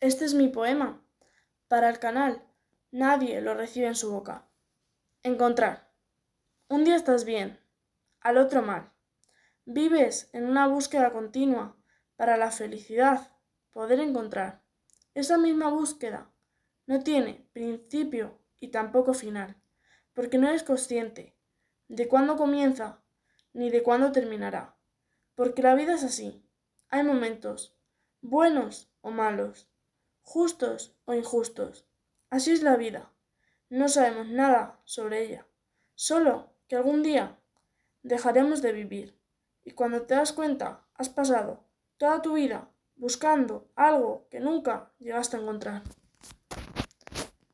Este es mi poema. Para el canal, nadie lo recibe en su boca. Encontrar. Un día estás bien, al otro mal. Vives en una búsqueda continua para la felicidad, poder encontrar. Esa misma búsqueda no tiene principio y tampoco final, porque no eres consciente de cuándo comienza ni de cuándo terminará. Porque la vida es así. Hay momentos, buenos o malos, justos o injustos. Así es la vida. No sabemos nada sobre ella, solo que algún día dejaremos de vivir. Y cuando te das cuenta, has pasado toda tu vida buscando algo que nunca llegaste a encontrar.